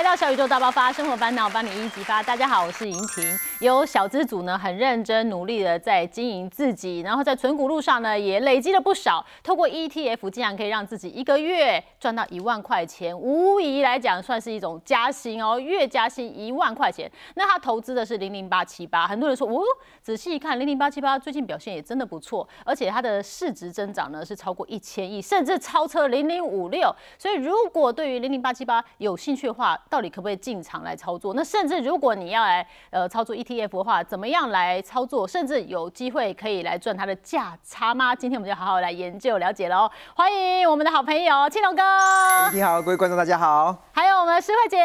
来到小宇宙大爆发，生活烦恼帮你一一激发。大家好，我是莹婷。有小资组呢，很认真努力的在经营自己，然后在存股路上呢，也累积了不少。透过 ETF，竟然可以让自己一个月赚到一万块钱，无疑来讲算是一种加薪哦，月加薪一万块钱。那他投资的是零零八七八，很多人说，哦，仔细一看，零零八七八最近表现也真的不错，而且它的市值增长呢是超过一千亿，甚至超车零零五六。所以如果对于零零八七八有兴趣的话，到底可不可以进场来操作？那甚至如果你要来呃操作 ETF 的话，怎么样来操作？甚至有机会可以来赚它的价差吗？今天我们就好好来研究了解喽。欢迎我们的好朋友青龙哥，你好，各位观众大家好。还有我们诗慧姐，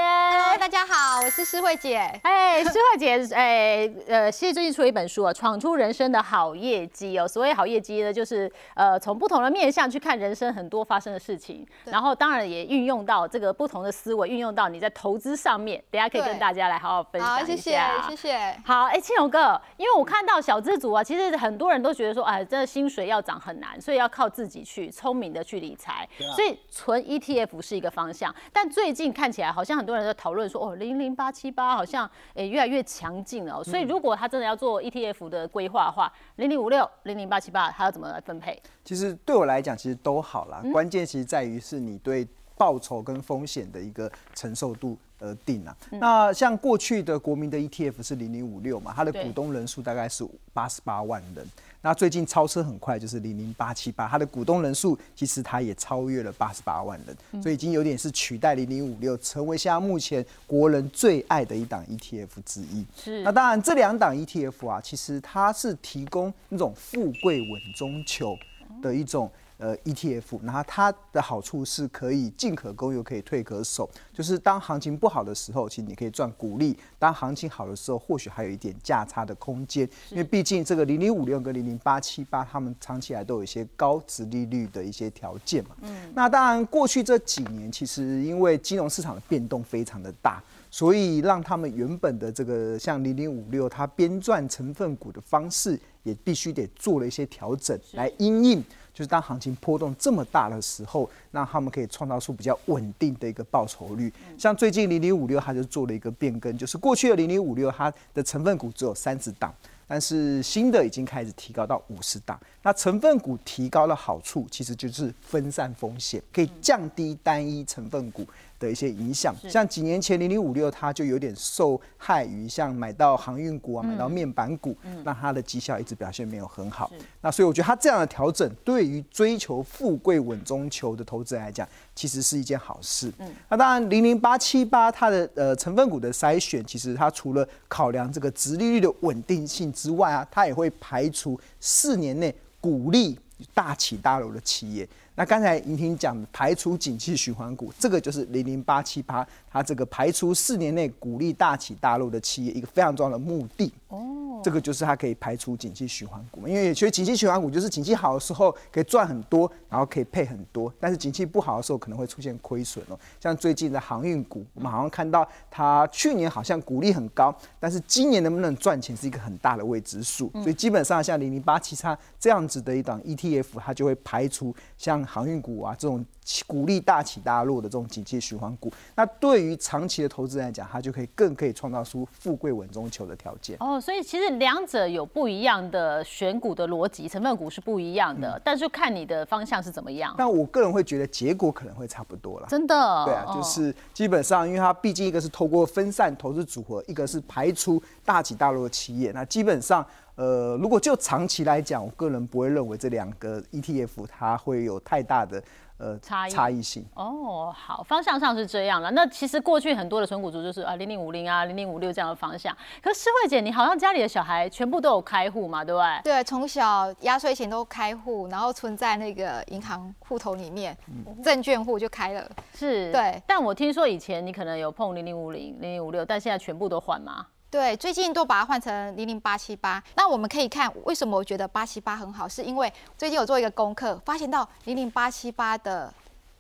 大家好，我是诗慧姐。哎，诗慧姐，哎呃，其实最近出了一本书啊，《闯出人生的好业绩》哦。所谓好业绩呢，就是呃从不同的面向去看人生很多发生的事情，然后当然也运用到这个不同的思维，运用到你在投资上面。等下可以跟大家来好好分享好，谢谢，谢谢。好，哎，青龙哥，因为我看到小资族啊，其实很多人都觉得说，哎，这薪水要涨很难，所以要靠自己去聪明的去理财，所以存 ETF 是一个方向。但最近看起来好像很多人在讨论说，哦，零零八七八好像诶越来越强劲了。所以如果他真的要做 ETF 的规划的话，零零五六、零零八七八，他要怎么来分配？其实对我来讲，其实都好啦。关键其实在于是你对报酬跟风险的一个承受度。而定啊，那像过去的国民的 ETF 是零零五六嘛，它的股东人数大概是八十八万人。那最近超车很快，就是零零八七八，它的股东人数其实它也超越了八十八万人，所以已经有点是取代零零五六，成为现在目前国人最爱的一档 ETF 之一。是。那当然这两档 ETF 啊，其实它是提供那种富贵稳中求的一种。呃，ETF，然后它的好处是可以进可攻又可以退可守，就是当行情不好的时候，其实你可以赚股利；当行情好的时候，或许还有一点价差的空间。因为毕竟这个零零五六跟零零八七八，他们长期来都有一些高值利率的一些条件嘛。嗯。那当然，过去这几年其实因为金融市场的变动非常的大，所以让他们原本的这个像零零五六，它编撰成分股的方式也必须得做了一些调整来因应。就是当行情波动这么大的时候，那他们可以创造出比较稳定的一个报酬率。像最近零零五六，它就做了一个变更，就是过去的零零五六，它的成分股只有三十档，但是新的已经开始提高到五十档。那成分股提高的好处，其实就是分散风险，可以降低单一成分股。的一些影响，像几年前零零五六，它就有点受害于像买到航运股啊，买到面板股，那它的绩效一直表现没有很好。那所以我觉得它这样的调整，对于追求富贵稳中求的投资人来讲，其实是一件好事。那当然零零八七八它的呃成分股的筛选，其实它除了考量这个殖利率的稳定性之外啊，它也会排除四年内股利大起大落的企业。那刚才莹婷讲排除景气循环股，这个就是零零八七八，它这个排除四年内鼓励大起大落的企业一个非常重要的目的。哦，这个就是它可以排除景气循环股，因为其实景气循环股就是景气好的时候可以赚很多，然后可以配很多，但是景气不好的时候可能会出现亏损哦。像最近的航运股，我们好像看到它去年好像股利很高，但是今年能不能赚钱是一个很大的未知数。所以基本上像零零八七叉这样子的一档 ETF，它就会排除像航运股啊，这种股利大起大落的这种景气循环股，那对于长期的投资人来讲，它就可以更可以创造出富贵稳中求的条件。哦，所以其实两者有不一样的选股的逻辑，成分股是不一样的，但是看你的方向是怎么样。但我个人会觉得结果可能会差不多了。真的？对啊，就是基本上，因为它毕竟一个是透过分散投资组合，一个是排除大起大落的企业，那基本上。呃，如果就长期来讲，我个人不会认为这两个 ETF 它会有太大的呃差异差异性。哦，好，方向上是这样了。那其实过去很多的纯股族就是啊零零五零啊零零五六这样的方向。可是诗慧姐，你好像家里的小孩全部都有开户嘛，对不对？对，从小压岁钱都开户，然后存在那个银行户头里面，证券户就开了。是，对。但我听说以前你可能有碰零零五零零零五六，但现在全部都换吗？对，最近都把它换成零零八七八。那我们可以看为什么我觉得八七八很好，是因为最近有做一个功课，发现到零零八七八的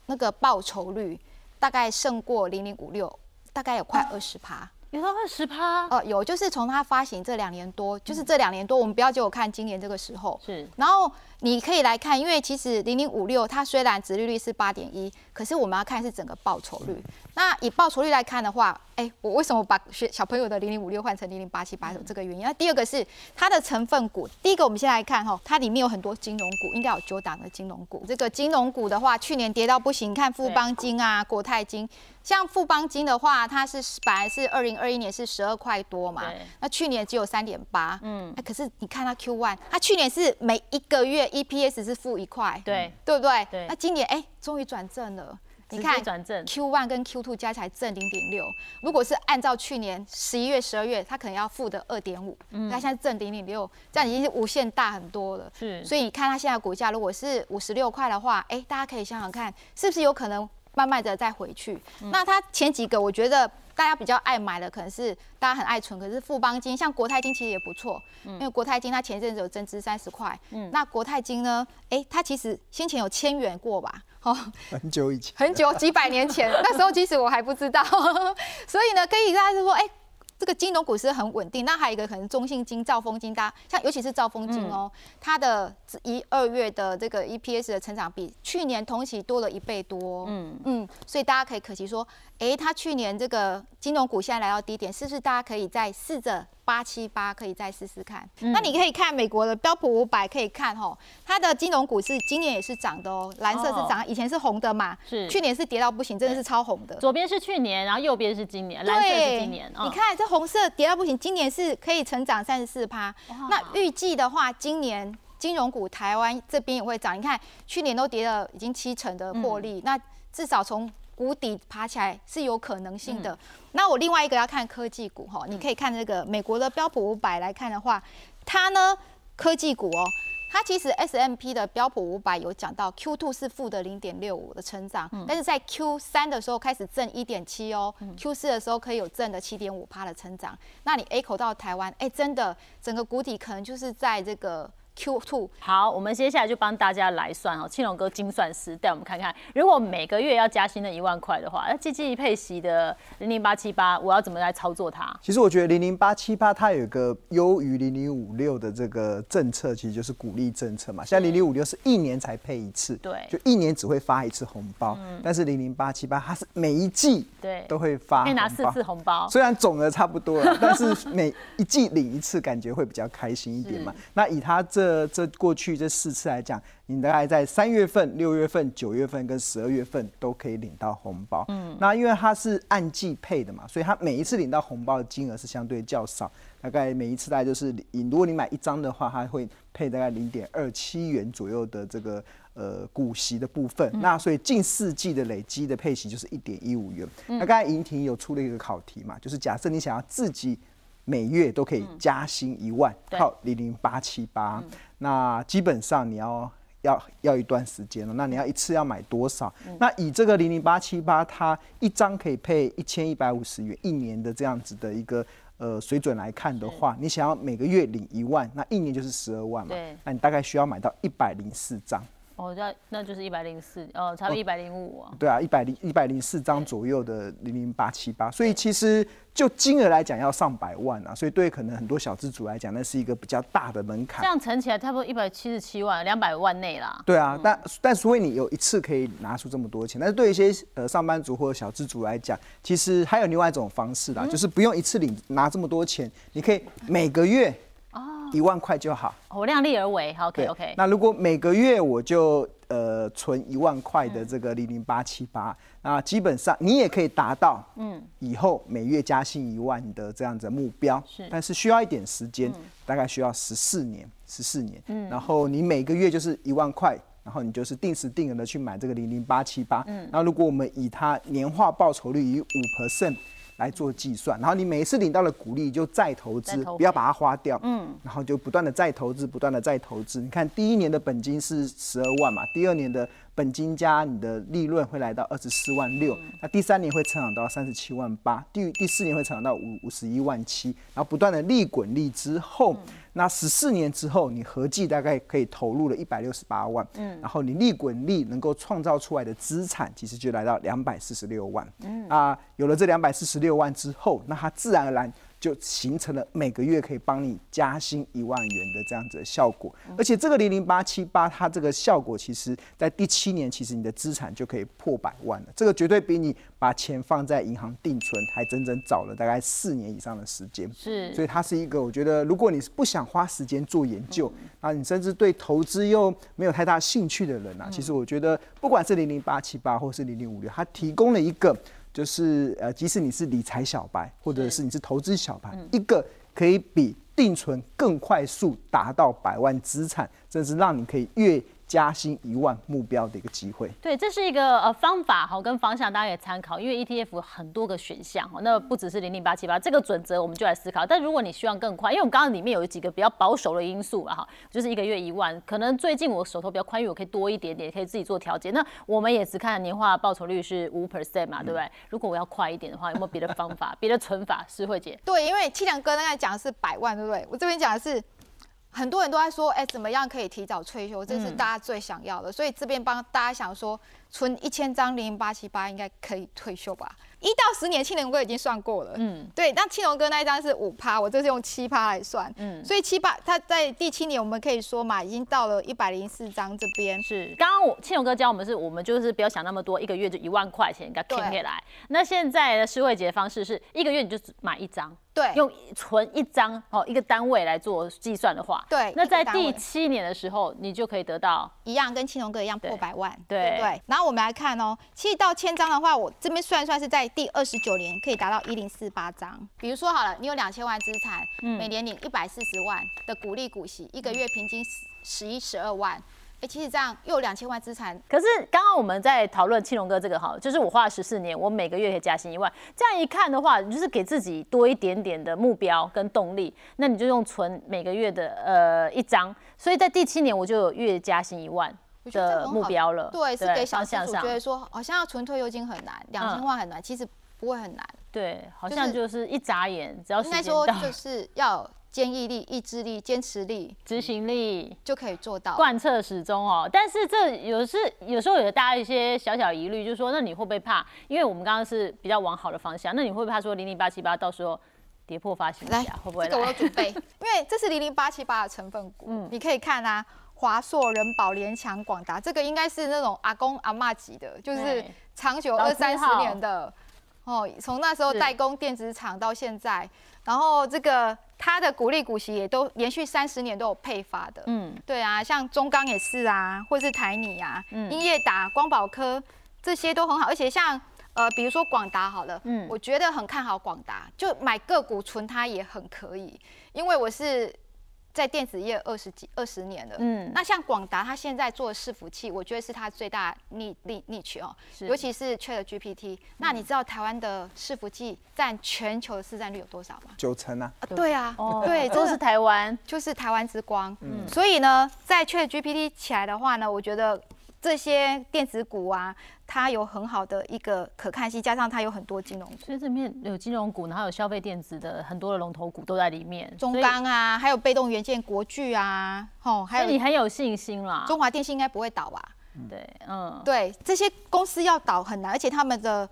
那个报酬率大概胜过零零五六，大概有快二十趴。有到二十趴，呃，有，就是从它发行这两年多，就是这两年多，我们不要就看今年这个时候，是然后你可以来看，因为其实零零五六它虽然殖利率是八点一，可是我们要看是整个报酬率。那以报酬率来看的话，哎，我为什么把学小朋友的零零五六换成零零八七八有这个原因？那第二个是它的成分股，第一个我们先来看哈，它里面有很多金融股，应该有九档的金融股。这个金融股的话，去年跌到不行，看富邦金啊、国泰金。像富邦金的话，它是本来是二零二一年是十二块多嘛，那去年只有三点八，嗯，可是你看它 Q one，它去年是每一个月 EPS 是负一块，对，对不对？对那今年哎，终于转正了。你直看接转正，Q one 跟 Q two 加起来正零点六，如果是按照去年十一月、十二月，它可能要负的二点五，它现在正零点六，这样已经是无限大很多了。是，所以你看它现在股价如果是五十六块的话，哎，大家可以想想看，是不是有可能慢慢的再回去？那它前几个我觉得大家比较爱买的，可能是大家很爱存，可是富邦金像国泰金其实也不错，因为国泰金它前一阵子有增资三十块，那国泰金呢，哎，它其实先前有千元过吧？哦，很久以前。很久几百年前，那时候其实我还不知道，所以呢，可以大家就说，哎、这个金融股是很稳定。那还有一个可能中信金、兆丰金，大家像尤其是兆丰金哦，它的一二月的这个 EPS 的成长比去年同期多了一倍多。嗯嗯，所以大家可以可惜说，哎、它去年这个金融股现在来到低点，是不是大家可以再试着八七八可以再试试看？那你可以看美国的标普五百，可以看哦，它的金融股是今年也是涨的哦，蓝色是涨，以前是红的嘛，是去年是跌到不行，真的是超红的。左边是去年，然后右边是今年，蓝色是今年，哦你看这红色跌到不行，今年是可以成长三十四趴。那预计的话，今年金融股台湾这边也会涨。你看去年都跌了已经七成的获嗯利，那至少从谷底爬起来是有可能性的。嗯那我另外一个要看科技股哈，你可以看这个美国的标普五百来看的话，它呢科技股哦。它其实 S M P 的标普五百有讲到 Q two 是负的零点六五的成长，嗯但是在 Q 三的时候开始正一点七哦，Q 四的时候可以有正的七点五趴的成长。那你 A 口到台湾，哎，真的整个谷底可能就是在这个 Q two 好，我们接下来就帮大家来算哦，庆龙哥精算师带我们看看，如果每个月要加薪的一万块的话，那季季配息的零零八七八，我要怎么来操作它？其实我觉得零零八七八它有一个优于零零五六的这个政策，其实就是鼓励政策嘛。像零零五六是一年才配一次，对就一年只会发一次红包。但是零零八七八它是每一季对都会发可以拿四次红包，虽然总额差不多了，但是每一季领一次，感觉会比较开心一点嘛。那以它这这过去这四次来讲，你大概在三月份、六月份、九月份跟十二月份都可以领到红包。嗯，那因为它是按季配的嘛，所以它每一次领到红包的金额是相对较少，大概每一次大概就是你如果你买一张的话，它会配大概零点二七元左右的这个。呃，股息的部分，那所以近四季的累积的配息就是一点一五元。那刚才银婷有出了一个考题嘛，就是假设你想要自己每月都可以加薪一万，对靠零零八七八，那基本上你要要要一段时间了。那你要一次要买多少？那以这个零零八七八，它一张可以配一千一百五十元一年的这样子的一个。呃，水准来看的话，你想要每个月领一万，那一年就是十二万嘛，那你大概需要买到一百零四张。哦，那那就是一百零四，哦，差不多一百零五啊。对啊，一百零一百零四张左右的零零八七八，所以其实就金额来讲要上百万啊，所以对可能很多小资主来讲，那是一个比较大的门槛这。样乘起来差不多一百七十七万，两百万内啦。对啊，但但除非你有一次可以拿出这么多钱，但是对一些呃上班族或者小资族来讲，其实还有另外一种方式啦，就是不用一次领拿这么多钱，你可以每个月一万块就好。我量力而为，好，OK 对 OK。那如果每个月我就呃存一万块的这个零零八七八，那基本上你也可以达到嗯以后每月加薪一万的这样子的目标，是但是需要一点时间，大概需要十四年，十四年，嗯，然后你每个月就是一万块。然后你就是定时定额的去买这个零零八七八，嗯，那如果我们以它年化报酬率以五 percent 来做计算，然后你每一次领到了股利就再投资，不要把它花掉，嗯，然后就不断的再投资，不断的再投资。你看第一年的本金是十二万嘛，第二年的本金加你的利润会来到二十四万六，那第三年会成长到三十七万八，第第四年会成长到五五十一万七，然后不断的利滚利之后，那十四年之后，你合计大概可以投入了一百六十八万，嗯，然后你利滚利能够创造出来的资产，其实就来到两百四十六万，嗯。啊，有了这两百四十六万之后，那它自然而然。就形成了每个月可以帮你加薪一万元的这样子的效果，而且这个零零八七八，它这个效果其实在第七年，其实你的资产就可以破百万了。这个绝对比你把钱放在银行定存还整整早了大概四年以上的时间。是，所以它是一个，我觉得如果你是不想花时间做研究，啊，你甚至对投资又没有太大兴趣的人啊，其实我觉得不管是零零八七八或是零零五六，它提供了一个。就是呃，即使你是理财小白，或者是你是投资小白，一个可以比定存更快速达到百万资产，甚至让你可以越。加薪一万目标的一个机会，对，这是一个呃方法哈，跟方向大家可以参考。因为 ETF 很多个选项哈，那不只是零零八七八这个准则，我们就来思考。但如果你希望更快，因为我们刚刚里面有几个比较保守的因素啊哈，就是一个月一万，可能最近我手头比较宽裕，我可以多一点点，可以自己做调节。那我们也只看年化报酬率是五 percent 嘛，对不对？如果我要快一点的话，有没有别的方法、别的存法？施慧姐，对，因为七良哥刚才讲的是百万，对不对？我这边讲的是。很多人都在说，哎，怎么样可以提早退休？这是大家最想要的，所以这边帮大家想说，存一千张零零八七八应该可以退休吧？一到十年，青龙哥已经算过了。嗯，对，那青龙哥那一张是五趴，我这是用七趴来算。嗯，所以七八，他在第七年，我们可以说嘛，已经到了一百零四张这边。是，刚刚我青龙哥教我们是，我们就是不要想那么多，一个月就一万块钱，给它填起来。那现在的施惠姐的方式是一个月你就只买一张。对，用存一张哦一个单位来做计算的话，对，那在第七年的时候，你就可以得到一样跟青龙哥一样破百万，对对。然后我们来看哦，其实到千张的话，我这边算算是在第二十九年可以达到一零四八张。比如说好了，你有两千万资产，每年领一百四十万的股利股息，一个月平均十十一十二万。哎，其实这样又有两千万资产。可是刚刚我们在讨论青龙哥这个哈，就是我花了十四年，我每个月可以加薪一万。这样一看的话，你就是给自己多一点点的目标跟动力。那你就用存每个月的呃一张，所以在第七年我就有月加薪一万的目标了。对，是给小资主觉得说，好像要存退休金很难，两千万很难，其实不会很难。对，好像就是一眨眼，只要应该说就是要。坚毅力、意志力、坚持力、执行力就可以做到贯彻始终哦。但是这有是有时候有大家一些小小疑虑，就是说，那你会不会怕？因为我们刚刚是比较往好的方向，那你会不会怕说零零八七八到时候跌破发行价会不会？这个我有准备，因为这是零零八七八的成分股，嗯，你可以看啊，华硕、人保、联强、广达，这个应该是那种阿公阿妈级的，就是长久二三十年的哦，从那时候代工电子厂到现在。然后这个它的股利股息也都连续三十年都有配发的，嗯，对啊，像中钢也是啊，或是台泥啊，英业达、光宝科这些都很好，而且像呃，比如说广达好了，嗯，我觉得很看好广达，就买个股存它也很可以，因为我是。在电子业二十几二十年了，嗯，那像广达，它现在做伺服器，我觉得是它最大逆逆逆取哦，尤其是 Chat GPT。那你知道台湾的伺服器占全球的市占率有多少吗？九成啊！对啊，对，都是台湾，就是台湾之光。嗯，所以呢，在 Chat GPT 起来的话呢，我觉得。这些电子股啊，它有很好的一个可看性，加上它有很多金融，所以这里面有金融股，然后有消费电子的很多的龙头股都在里面，中钢啊，还有被动元件国巨啊，吼，还有你很有信心啦，中华电信应该不会倒吧？对，嗯，对，这些公司要倒很难，而且他们的。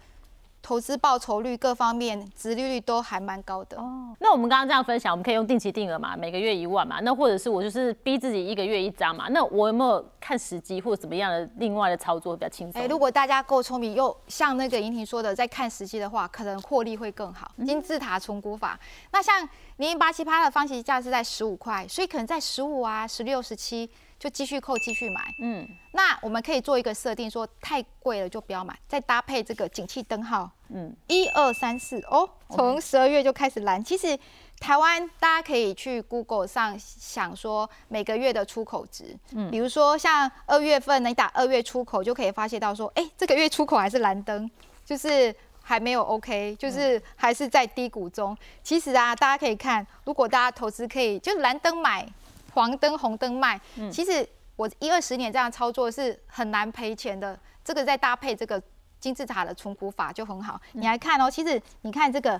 投资报酬率各方面，殖利率都还蛮高的哦。那我们刚刚这样分享，我们可以用定期定额嘛，每个月一万嘛。那或者是我就是逼自己一个月一张嘛。那我有没有看时机或者怎么样的另外的操作比较轻松？哎，如果大家够聪明，又像那个莹婷说的，在看时机的话，可能获利会更好。金字塔重估法，那像零零八七八的方形价是在十五块，所以可能在十五啊、十六、十七。就继续扣，继续买。嗯，那我们可以做一个设定，说太贵了就不要买，再搭配这个景气灯号。嗯，一二三四哦，从十二月就开始蓝。其实台湾大家可以去 Google 上想说每个月的出口值。嗯，比如说像二月份你打二月出口，就可以发现到说，哎，这个月出口还是蓝灯，就是还没有 OK，就是还是在低谷中。其实啊，大家可以看，如果大家投资可以就蓝灯买。黄灯红灯卖，其实我一二十年这样操作是很难赔钱的。这个再搭配这个金字塔的存股法就很好。你来看哦，其实你看这个，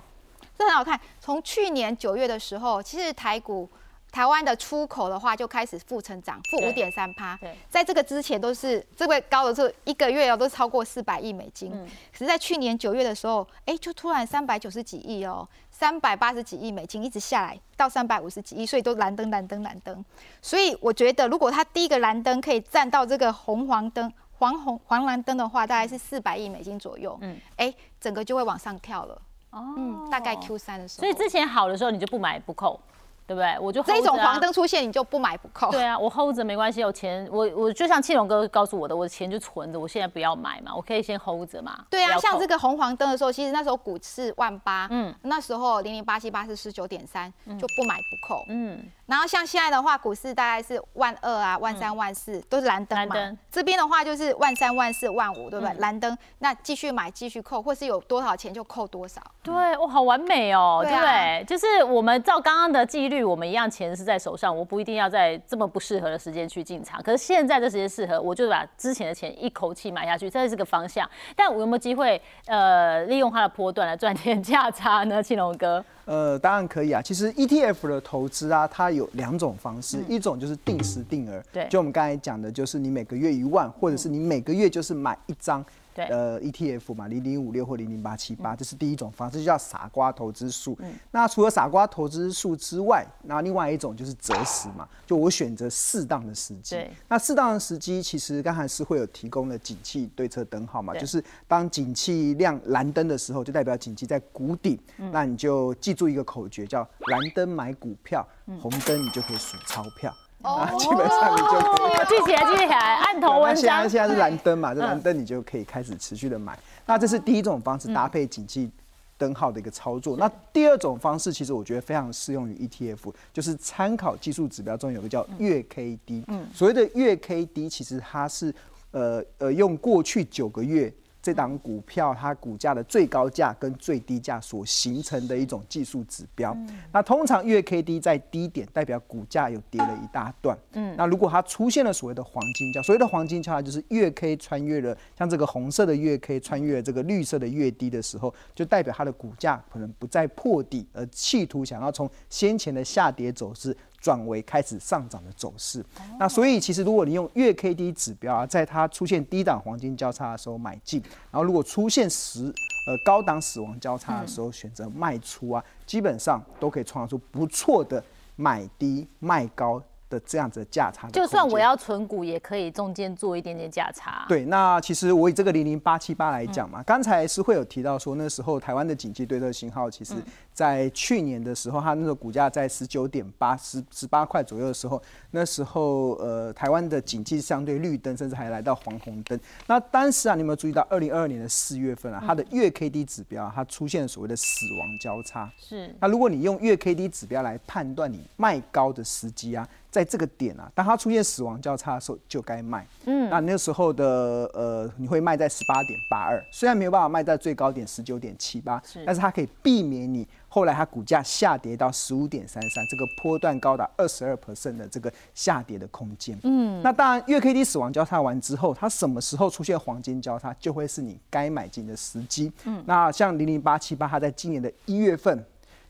这很好看。从去年九月的时候，其实台股。台湾的出口的话就开始负成长，负五点三趴。对，在这个之前都是这个高的时候，一个月哦都超过四百亿美金。嗯，可是在去年九月的时候，哎，就突然三百九十几亿哦，三百八十几亿美金一直下来到三百五十几亿，所以都蓝灯蓝灯蓝灯。所以我觉得，如果它第一个蓝灯可以站到这个红黄灯、黄红黄蓝灯的话，大概是四百亿美金左右。嗯，哎，整个就会往上跳了。哦，嗯，大概 Q 三的时候。所以之前好的时候你就不买不扣。对不对？我就这种黄灯出现，你就不买不扣。对啊，我 hold 着没关系，有钱我我就像庆荣哥告诉我的，我的钱就存着，我现在不要买嘛，我可以先 hold 着嘛。对啊，像这个红黄灯的时候，其实那时候股市万八，嗯，那时候零零八七八是十九点三，就不买不扣，嗯。然后像现在的话，股市大概是万二啊、万三、万四都是蓝灯嘛。这边的话就是万三、万四、万五，对不对？蓝灯，那继续买、继续扣，或是有多少钱就扣多少。对，哇，好完美哦，对不对？就是我们照刚刚的纪律，我们一样钱是在手上，我不一定要在这么不适合的时间去进场。可是现在这时间适合，我就把之前的钱一口气买下去，这是个方向。但我有没有机会，呃，利用它的波段来赚点价差呢？青龙哥？呃，当然可以啊。其实 ETF 的投资啊，它有两种方式，一种就是定时定额，对，就我们刚才讲的，就是你每个月一万，或者是你每个月就是买一张。对，呃，ETF 嘛，零零五六或零零八七八，这是第一种方式，就叫傻瓜投资数。那除了傻瓜投资数之外，那另外一种就是择时嘛，就我选择适当的时机。那适当的时机，其实刚才是会有提供的景气对策灯号嘛，就是当景气亮蓝灯的时候，就代表景气在谷底，那你就记住一个口诀，叫蓝灯买股票，红灯你就可以数钞票。啊，基本上你就可以 记起来，记起来，按头文章。现在现在是蓝灯嘛，这蓝灯你就可以开始持续的买。那这是第一种方式，搭配景气灯号的一个操作。那第二种方式，其实我觉得非常适用于 ETF，就是参考技术指标中有个叫月 K D。嗯，所谓的月 K D，其实它是呃呃用过去九个月。这档股票它股价的最高价跟最低价所形成的一种技术指标。那通常月 K D 在低点，代表股价有跌了一大段。嗯，那如果它出现了所谓的黄金交，所谓的黄金交叉就是月 K 穿越了，像这个红色的月 K 穿越了这个绿色的月低的时候，就代表它的股价可能不再破底，而企图想要从先前的下跌走势。转为开始上涨的走势，那所以其实如果你用月 K D 指标啊，在它出现低档黄金交叉的时候买进，然后如果出现十呃高档死亡交叉的时候选择卖出啊，基本上都可以创造出不错的买低卖高。的这样子的价差，就算我要存股，也可以中间做一点点价差。对，那其实我以这个零零八七八来讲嘛，刚才是会有提到说，那时候台湾的景气对这个信号，其实在去年的时候，它那个股价在十九点八十十八块左右的时候，那时候呃台湾的景气相对绿灯，甚至还来到黄红灯。那当时啊，你有没有注意到二零二二年的四月份啊，它的月 K D 指标它出现所谓的死亡交叉。是。那如果你用月 K D 指标来判断你卖高的时机啊？在这个点啊，当它出现死亡交叉的时候，就该卖。嗯，那那时候的呃，你会卖在十八点八二，虽然没有办法卖在最高点十九点七八，但是它可以避免你后来它股价下跌到十五点三三，这个波段高达二十二 percent 的这个下跌的空间。嗯，那当然月 K D 死亡交叉完之后，它什么时候出现黄金交叉，就会是你该买进的时机。嗯，那像零零八七八，它在今年的一月份。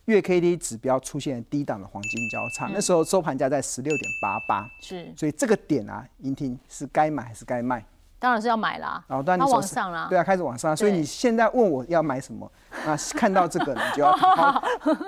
月 K D 指标出现低档的黄金交叉，那时候收盘价在十六点八八，是，所以这个点啊，银婷是该买还是该卖？当然是要买啦，然后它往上啦，对啊，开始往上，所以你现在问我要买什么？那看到这个，你就要 好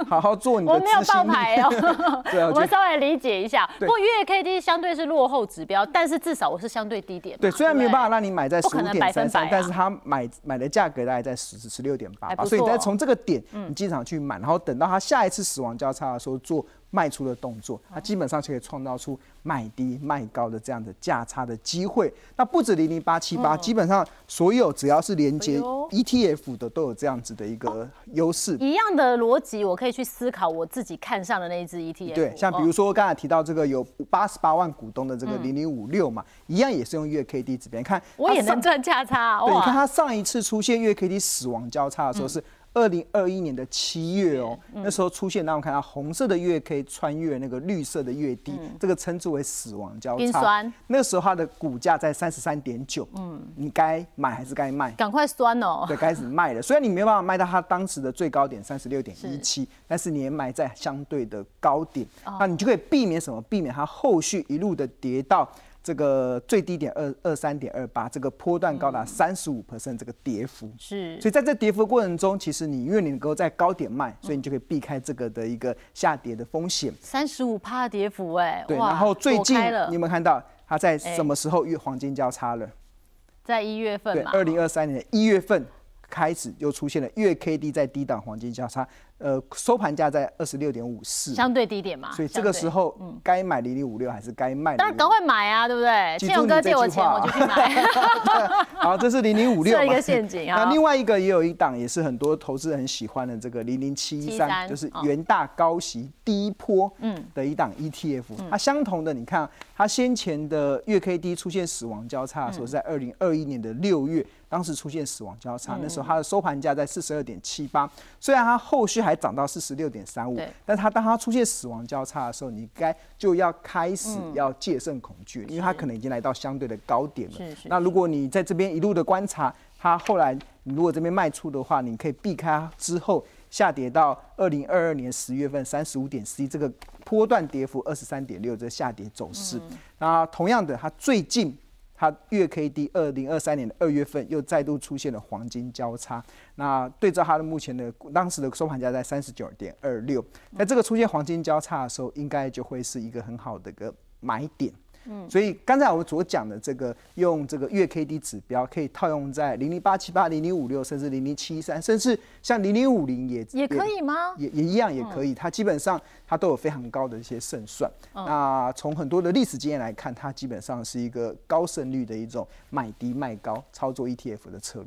好好做你的。我没有爆牌哦。对啊，我们稍微理解一下。不过月 K D 相对是落后指标，但是至少我是相对低点。对，虽然没有办法让你买在十五点三三，但是它买买的价格大概在十十六点八八，所以你再从这个点，你经常去买，然后等到它下一次死亡交叉的时候做。卖出的动作，它基本上就可以创造出买低卖高的这样的价差的机会。那不止零零八七八，基本上所有只要是连接 ETF 的都有这样子的一个优势。一样的逻辑，我可以去思考我自己看上的那一只 ETF。对，像比如说刚才提到这个有八十八万股东的这个零零五六嘛，一样也是用月 K D 指标。看，我也能赚价差。对，你看它上一次出现月 K D 死亡交叉的时候是。二零二一年的七月哦，那时候出现，让我们看到红色的月 K 穿越那个绿色的月低，这个称之为死亡交叉。酸那个时候它的股价在三十三点九，嗯，你该买还是该卖？赶快酸哦！对，开始卖了。虽然你没有办法卖到它当时的最高点三十六点一七，但是你也买在相对的高点，那你就可以避免什么？避免它后续一路的跌到。这个最低点二二三点二八，这个波段高达三十五 percent，这个跌幅是。所以在这跌幅的过程中，其实你因为你能够在高点卖，所以你就可以避开这个的一个下跌的风险。三十五趴跌幅，哎，对。然后最近你有没有看到它在什么时候月黄金交叉了？在一月份嘛。对，二零二三年一月份开始又出现了月 K D 在低档黄金交叉。呃，收盘价在二十六点五四，相对低点嘛，所以这个时候，嗯，该买零零五六还是该卖？当然赶快买啊，对不对？建勇哥借我钱，我就去买。好，这是零零五六，一个陷阱啊。那另外一个也有一档，也是很多投资人很喜欢的，这个零零七一三，就是元大高息低波嗯的一档 ETF。它相同的，你看它先前的月 K D 出现死亡交叉的时候，在二零二一年的六月，当时出现死亡交叉，那时候它的收盘价在四十二点七八，虽然它后续。还涨到四十六点三五，但它当它出现死亡交叉的时候，你该就要开始要戒慎恐惧，因为它可能已经来到相对的高点了。那如果你在这边一路的观察，它后来你如果这边卖出的话，你可以避开之后下跌到二零二二年十月份三十五点四一这个波段跌幅二十三点六这下跌走势。那同样的，它最近。它月 K D 二零二三年的二月份又再度出现了黄金交叉，那对照它的目前的当时的收盘价在三十九点二六，在这个出现黄金交叉的时候，应该就会是一个很好的个买点。嗯，所以刚才我所讲的这个用这个月 K D 指标，可以套用在零零八七八、零零五六，甚至零零七三，甚至像零零五零也也可以吗？也也一样也可以。它基本上它都有非常高的一些胜算。那从很多的历史经验来看，它基本上是一个高胜率的一种买低卖高操作 ETF 的策略。